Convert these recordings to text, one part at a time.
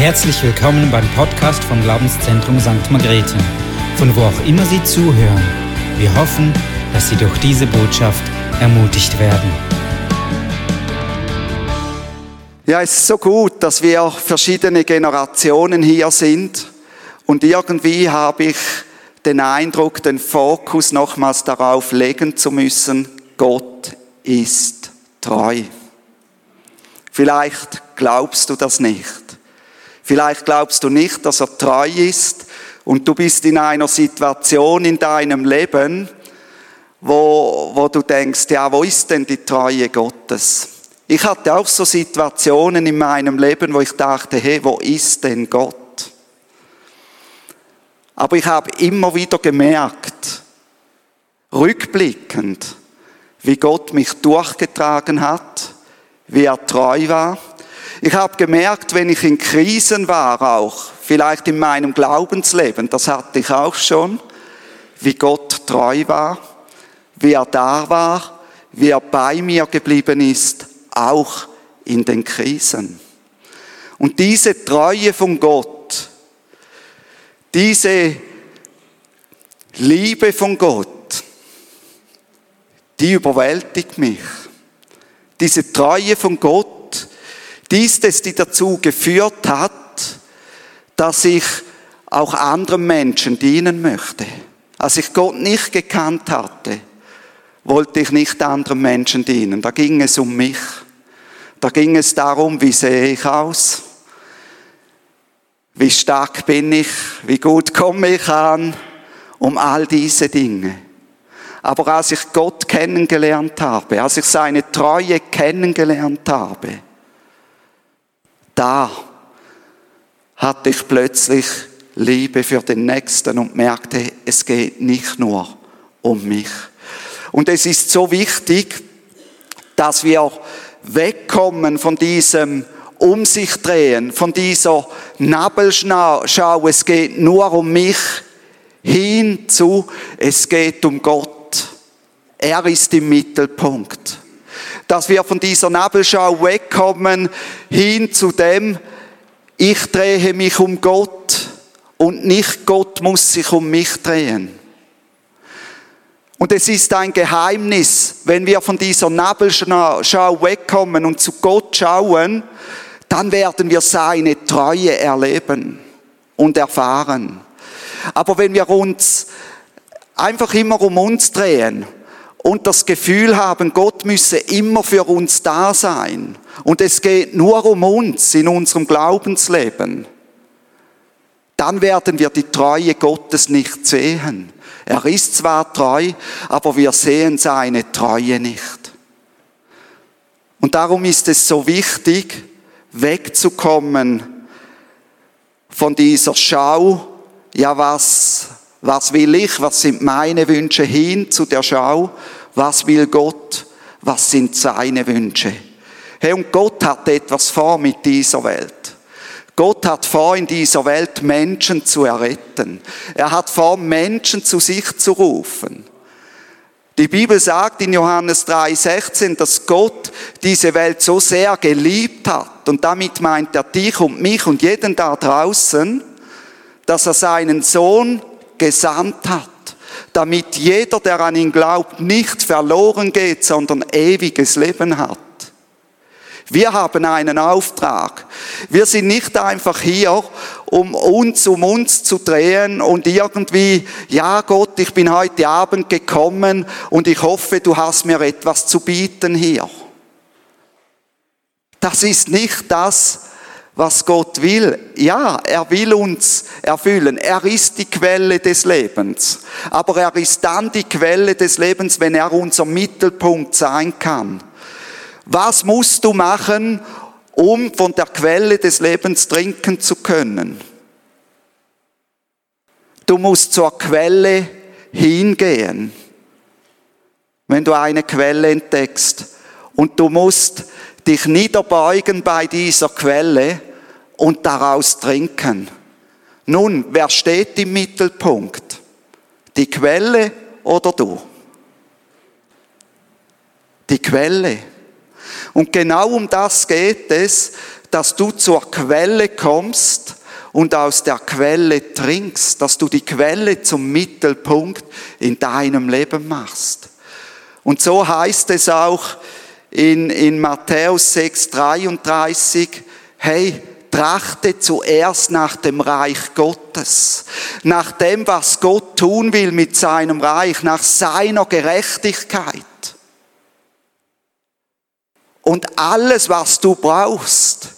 Herzlich willkommen beim Podcast vom Glaubenszentrum St. Margrethe, von wo auch immer Sie zuhören. Wir hoffen, dass Sie durch diese Botschaft ermutigt werden. Ja, es ist so gut, dass wir verschiedene Generationen hier sind und irgendwie habe ich den Eindruck, den Fokus nochmals darauf legen zu müssen, Gott ist treu. Vielleicht glaubst du das nicht. Vielleicht glaubst du nicht, dass er treu ist und du bist in einer Situation in deinem Leben, wo, wo du denkst, ja, wo ist denn die Treue Gottes? Ich hatte auch so Situationen in meinem Leben, wo ich dachte, hey, wo ist denn Gott? Aber ich habe immer wieder gemerkt, rückblickend, wie Gott mich durchgetragen hat, wie er treu war ich habe gemerkt, wenn ich in Krisen war auch, vielleicht in meinem Glaubensleben, das hatte ich auch schon, wie Gott treu war, wie er da war, wie er bei mir geblieben ist, auch in den Krisen. Und diese Treue von Gott, diese Liebe von Gott, die überwältigt mich. Diese Treue von Gott, dies ist, die dazu geführt hat, dass ich auch anderen Menschen dienen möchte. Als ich Gott nicht gekannt hatte, wollte ich nicht anderen Menschen dienen. Da ging es um mich. Da ging es darum, wie sehe ich aus? Wie stark bin ich? Wie gut komme ich an? Um all diese Dinge. Aber als ich Gott kennengelernt habe, als ich seine Treue kennengelernt habe, da hatte ich plötzlich Liebe für den Nächsten und merkte, es geht nicht nur um mich. Und es ist so wichtig, dass wir wegkommen von diesem um sich drehen, von dieser Nabelschau, es geht nur um mich, hin zu, es geht um Gott. Er ist im Mittelpunkt dass wir von dieser Nabelschau wegkommen hin zu dem, ich drehe mich um Gott und nicht Gott muss sich um mich drehen. Und es ist ein Geheimnis, wenn wir von dieser Nabelschau wegkommen und zu Gott schauen, dann werden wir seine Treue erleben und erfahren. Aber wenn wir uns einfach immer um uns drehen und das Gefühl haben, Gott müsse immer für uns da sein und es geht nur um uns in unserem Glaubensleben, dann werden wir die Treue Gottes nicht sehen. Er ist zwar treu, aber wir sehen seine Treue nicht. Und darum ist es so wichtig, wegzukommen von dieser Schau, ja was was will ich? Was sind meine Wünsche hin zu der Schau? Was will Gott? Was sind seine Wünsche? Hey, und Gott hat etwas vor mit dieser Welt. Gott hat vor, in dieser Welt Menschen zu erretten. Er hat vor, Menschen zu sich zu rufen. Die Bibel sagt in Johannes 3,16, dass Gott diese Welt so sehr geliebt hat. Und damit meint er dich und mich und jeden da draußen, dass er seinen Sohn gesandt hat, damit jeder, der an ihn glaubt, nicht verloren geht, sondern ewiges Leben hat. Wir haben einen Auftrag. Wir sind nicht einfach hier, um uns um uns zu drehen und irgendwie, ja Gott, ich bin heute Abend gekommen und ich hoffe, du hast mir etwas zu bieten hier. Das ist nicht das, was Gott will. Ja, er will uns erfüllen. Er ist die Quelle des Lebens. Aber er ist dann die Quelle des Lebens, wenn er unser Mittelpunkt sein kann. Was musst du machen, um von der Quelle des Lebens trinken zu können? Du musst zur Quelle hingehen, wenn du eine Quelle entdeckst. Und du musst dich niederbeugen bei dieser Quelle und daraus trinken. Nun, wer steht im Mittelpunkt? Die Quelle oder du? Die Quelle. Und genau um das geht es, dass du zur Quelle kommst und aus der Quelle trinkst, dass du die Quelle zum Mittelpunkt in deinem Leben machst. Und so heißt es auch in, in Matthäus 6, 33, hey, trachte zuerst nach dem Reich Gottes, nach dem, was Gott tun will mit seinem Reich, nach seiner Gerechtigkeit. Und alles, was du brauchst,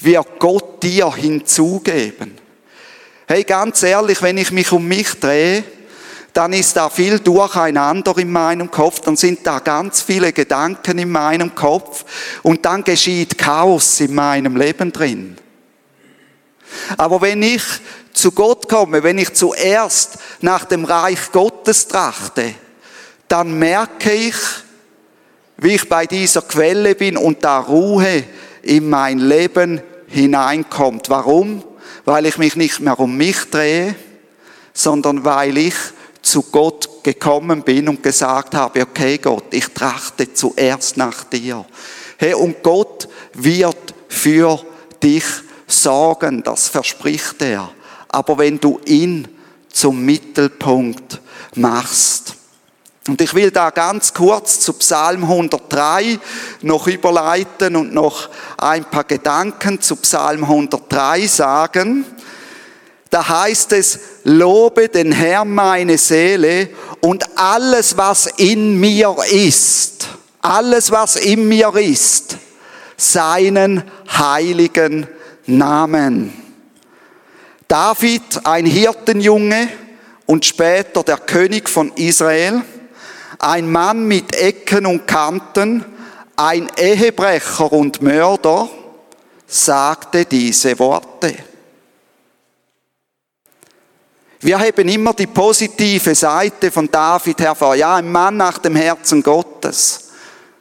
wird Gott dir hinzugeben. Hey, ganz ehrlich, wenn ich mich um mich drehe, dann ist da viel Durcheinander in meinem Kopf, dann sind da ganz viele Gedanken in meinem Kopf und dann geschieht Chaos in meinem Leben drin. Aber wenn ich zu Gott komme, wenn ich zuerst nach dem Reich Gottes trachte, dann merke ich, wie ich bei dieser Quelle bin und da Ruhe in mein Leben hineinkommt. Warum? Weil ich mich nicht mehr um mich drehe, sondern weil ich zu Gott gekommen bin und gesagt habe, okay Gott, ich trachte zuerst nach dir. Hey, und Gott wird für dich sorgen, das verspricht er. Aber wenn du ihn zum Mittelpunkt machst. Und ich will da ganz kurz zu Psalm 103 noch überleiten und noch ein paar Gedanken zu Psalm 103 sagen. Da heißt es, lobe den Herrn meine Seele und alles, was in mir ist, alles, was in mir ist, seinen heiligen Namen. David, ein Hirtenjunge und später der König von Israel, ein Mann mit Ecken und Kanten, ein Ehebrecher und Mörder, sagte diese Worte. Wir heben immer die positive Seite von David hervor. Ja, ein Mann nach dem Herzen Gottes.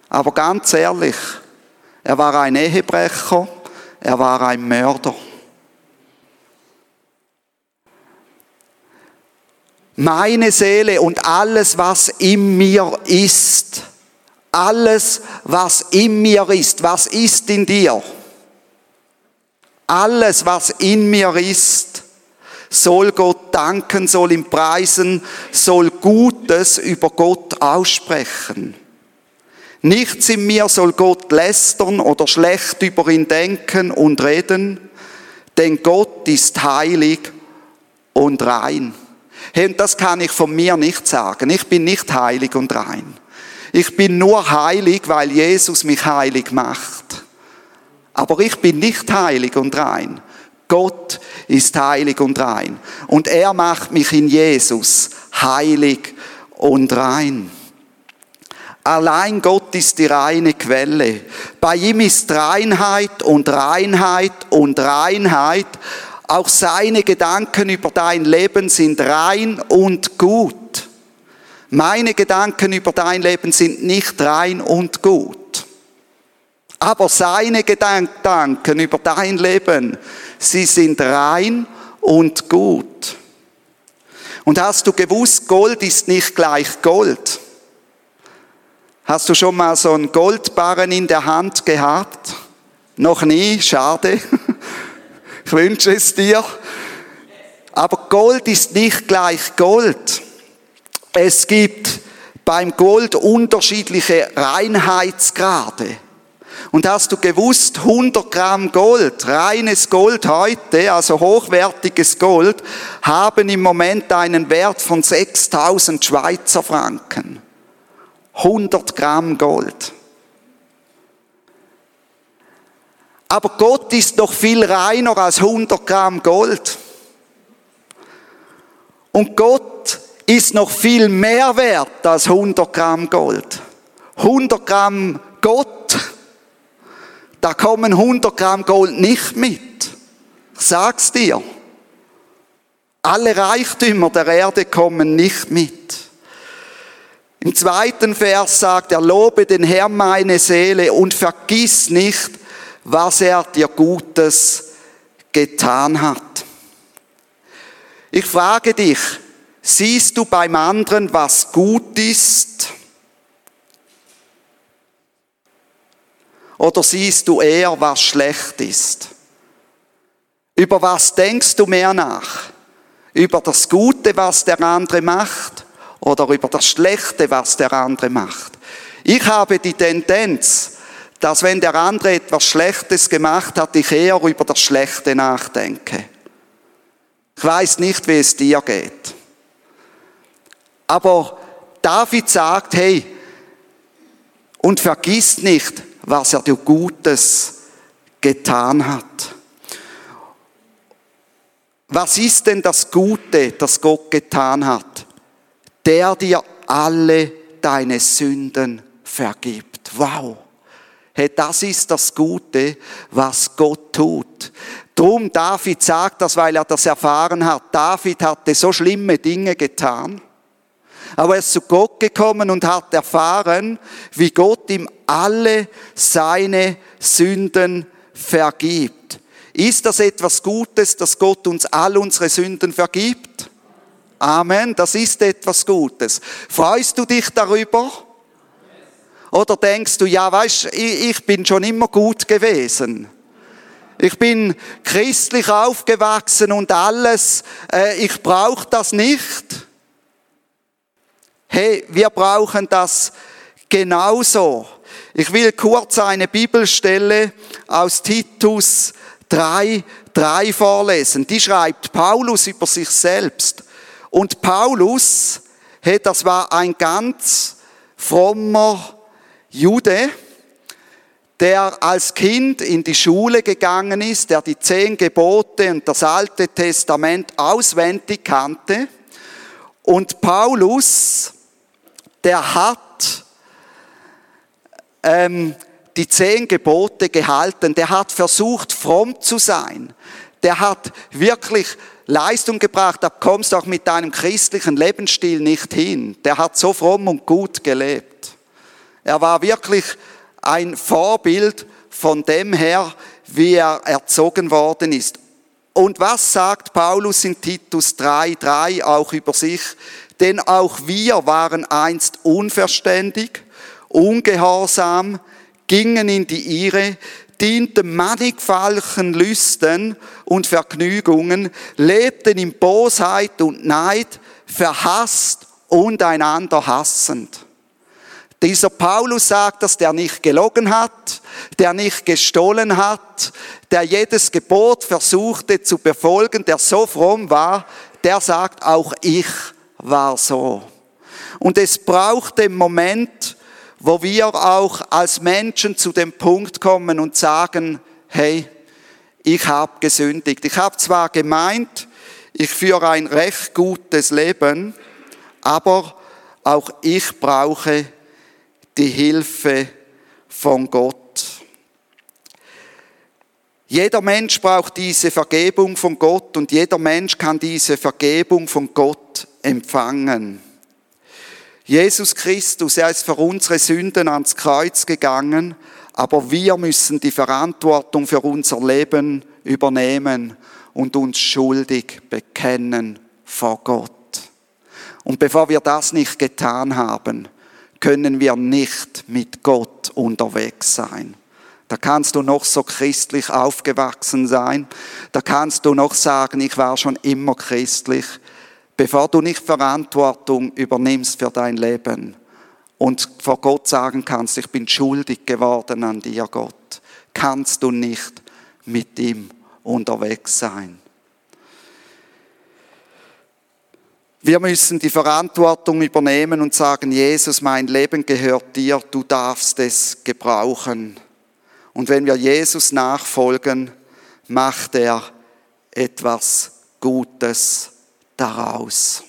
Aber ganz ehrlich, er war ein Ehebrecher, er war ein Mörder. Meine Seele und alles, was in mir ist, alles, was in mir ist, was ist in dir? Alles, was in mir ist, soll Gott danken, soll ihm preisen, soll Gutes über Gott aussprechen. Nichts in mir soll Gott lästern oder schlecht über ihn denken und reden, denn Gott ist heilig und rein. Hey, und das kann ich von mir nicht sagen. Ich bin nicht heilig und rein. Ich bin nur heilig, weil Jesus mich heilig macht. Aber ich bin nicht heilig und rein. Gott ist heilig und rein. Und er macht mich in Jesus heilig und rein. Allein Gott ist die reine Quelle. Bei ihm ist Reinheit und Reinheit und Reinheit. Auch seine Gedanken über dein Leben sind rein und gut. Meine Gedanken über dein Leben sind nicht rein und gut. Aber seine Gedanken über dein Leben, sie sind rein und gut. Und hast du gewusst, Gold ist nicht gleich Gold. Hast du schon mal so einen Goldbarren in der Hand gehabt? Noch nie, schade. Ich wünsche es dir. Aber Gold ist nicht gleich Gold. Es gibt beim Gold unterschiedliche Reinheitsgrade. Und hast du gewusst, 100 Gramm Gold, reines Gold heute, also hochwertiges Gold, haben im Moment einen Wert von 6000 Schweizer Franken. 100 Gramm Gold. Aber Gott ist noch viel reiner als 100 Gramm Gold. Und Gott ist noch viel mehr wert als 100 Gramm Gold. 100 Gramm Gott, da kommen 100 Gramm Gold nicht mit. Ich sag's dir. Alle Reichtümer der Erde kommen nicht mit. Im zweiten Vers sagt er, lobe den Herrn meine Seele und vergiss nicht, was er dir Gutes getan hat. Ich frage dich, siehst du beim anderen, was gut ist? Oder siehst du eher, was schlecht ist? Über was denkst du mehr nach? Über das Gute, was der andere macht? Oder über das Schlechte, was der andere macht? Ich habe die Tendenz, dass wenn der andere etwas Schlechtes gemacht hat, ich eher über das Schlechte nachdenke. Ich weiß nicht, wie es dir geht. Aber David sagt, hey, und vergiss nicht, was er dir Gutes getan hat. Was ist denn das Gute, das Gott getan hat? Der dir alle deine Sünden vergibt. Wow. Hey, das ist das Gute, was Gott tut. Drum David sagt das, weil er das erfahren hat. David hatte so schlimme Dinge getan. Aber er ist zu Gott gekommen und hat erfahren, wie Gott ihm alle seine Sünden vergibt. Ist das etwas Gutes, dass Gott uns all unsere Sünden vergibt? Amen, das ist etwas Gutes. Freust du dich darüber? Oder denkst du, ja, weißt, ich bin schon immer gut gewesen. Ich bin christlich aufgewachsen und alles, äh, ich brauche das nicht. Hey, wir brauchen das genauso. Ich will kurz eine Bibelstelle aus Titus 3, 3 vorlesen. Die schreibt Paulus über sich selbst. Und Paulus, hey, das war ein ganz frommer Jude, der als Kind in die Schule gegangen ist, der die zehn Gebote und das Alte Testament auswendig kannte. Und Paulus, der hat ähm, die zehn Gebote gehalten, der hat versucht, fromm zu sein. Der hat wirklich Leistung gebracht, da kommst du auch mit deinem christlichen Lebensstil nicht hin. Der hat so fromm und gut gelebt. Er war wirklich ein Vorbild von dem her, wie er erzogen worden ist. Und was sagt Paulus in Titus 3,3 auch über sich? Denn auch wir waren einst unverständig, ungehorsam, gingen in die Irre, dienten mannigfaltigen Lüsten und Vergnügungen, lebten in Bosheit und Neid, verhasst und einander hassend. Dieser Paulus sagt, dass der nicht gelogen hat, der nicht gestohlen hat, der jedes Gebot versuchte zu befolgen, der so fromm war, der sagt, auch ich war so. Und es braucht den Moment, wo wir auch als Menschen zu dem Punkt kommen und sagen, hey, ich habe gesündigt. Ich habe zwar gemeint, ich führe ein recht gutes Leben, aber auch ich brauche die Hilfe von Gott. Jeder Mensch braucht diese Vergebung von Gott und jeder Mensch kann diese Vergebung von Gott empfangen. Jesus Christus, er ist für unsere Sünden ans Kreuz gegangen, aber wir müssen die Verantwortung für unser Leben übernehmen und uns schuldig bekennen vor Gott. Und bevor wir das nicht getan haben, können wir nicht mit Gott unterwegs sein. Da kannst du noch so christlich aufgewachsen sein. Da kannst du noch sagen, ich war schon immer christlich. Bevor du nicht Verantwortung übernimmst für dein Leben und vor Gott sagen kannst, ich bin schuldig geworden an dir, Gott, kannst du nicht mit ihm unterwegs sein. Wir müssen die Verantwortung übernehmen und sagen, Jesus, mein Leben gehört dir, du darfst es gebrauchen. Und wenn wir Jesus nachfolgen, macht er etwas Gutes daraus.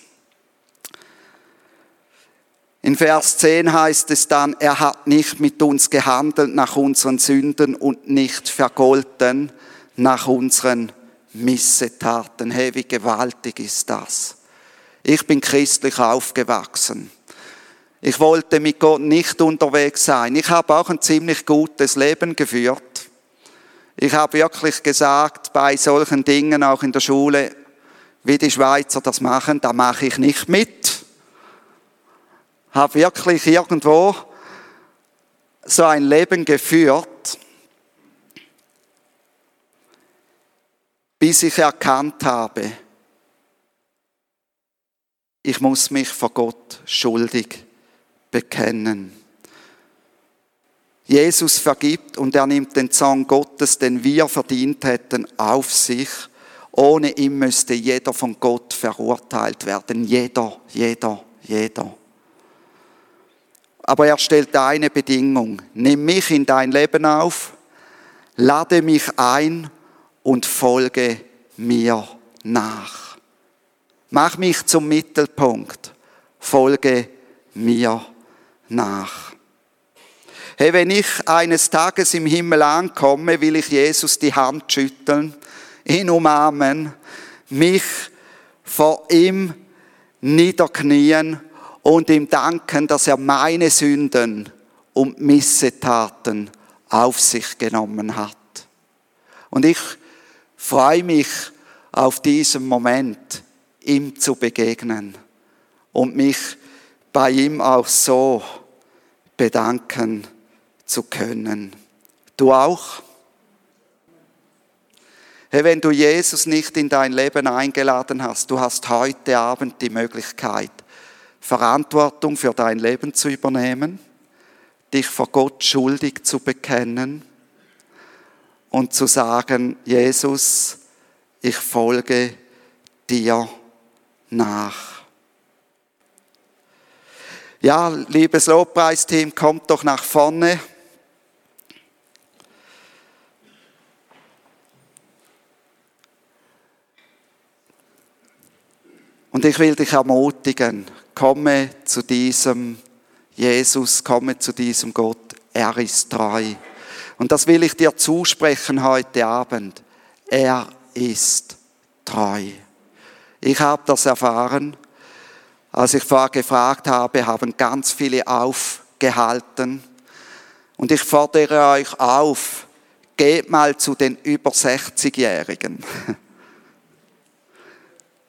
In Vers 10 heißt es dann, er hat nicht mit uns gehandelt nach unseren Sünden und nicht vergolten nach unseren Missetaten. Hey, wie gewaltig ist das? Ich bin christlich aufgewachsen. Ich wollte mit Gott nicht unterwegs sein. Ich habe auch ein ziemlich gutes Leben geführt. Ich habe wirklich gesagt, bei solchen Dingen, auch in der Schule, wie die Schweizer das machen, da mache ich nicht mit. Habe wirklich irgendwo so ein Leben geführt, bis ich erkannt habe, ich muss mich vor Gott schuldig bekennen. Jesus vergibt und er nimmt den Zorn Gottes, den wir verdient hätten, auf sich. Ohne ihn müsste jeder von Gott verurteilt werden. Jeder, jeder, jeder. Aber er stellt eine Bedingung. Nimm mich in dein Leben auf, lade mich ein und folge mir nach. Mach mich zum Mittelpunkt, folge mir nach. Hey, wenn ich eines Tages im Himmel ankomme, will ich Jesus die Hand schütteln, ihn umarmen, mich vor ihm niederknien und ihm danken, dass er meine Sünden und Missetaten auf sich genommen hat. Und ich freue mich auf diesen Moment, ihm zu begegnen und mich bei ihm auch so bedanken zu können. Du auch? Hey, wenn du Jesus nicht in dein Leben eingeladen hast, du hast heute Abend die Möglichkeit, Verantwortung für dein Leben zu übernehmen, dich vor Gott schuldig zu bekennen und zu sagen, Jesus, ich folge dir nach. Ja, liebes Lobpreisteam, kommt doch nach vorne. Und ich will dich ermutigen, komme zu diesem Jesus, komme zu diesem Gott, er ist treu. Und das will ich dir zusprechen heute Abend. Er ist treu. Ich habe das erfahren. Als ich vorher gefragt habe, haben ganz viele aufgehalten. Und ich fordere euch auf, geht mal zu den über 60-Jährigen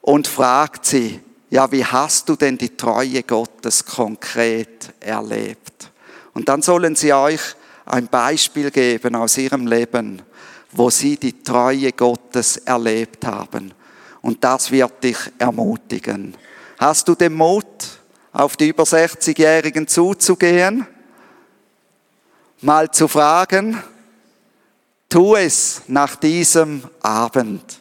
und fragt sie, ja, wie hast du denn die Treue Gottes konkret erlebt? Und dann sollen sie euch ein Beispiel geben aus ihrem Leben, wo sie die Treue Gottes erlebt haben. Und das wird dich ermutigen. Hast du den Mut, auf die über 60-Jährigen zuzugehen? Mal zu fragen? Tu es nach diesem Abend.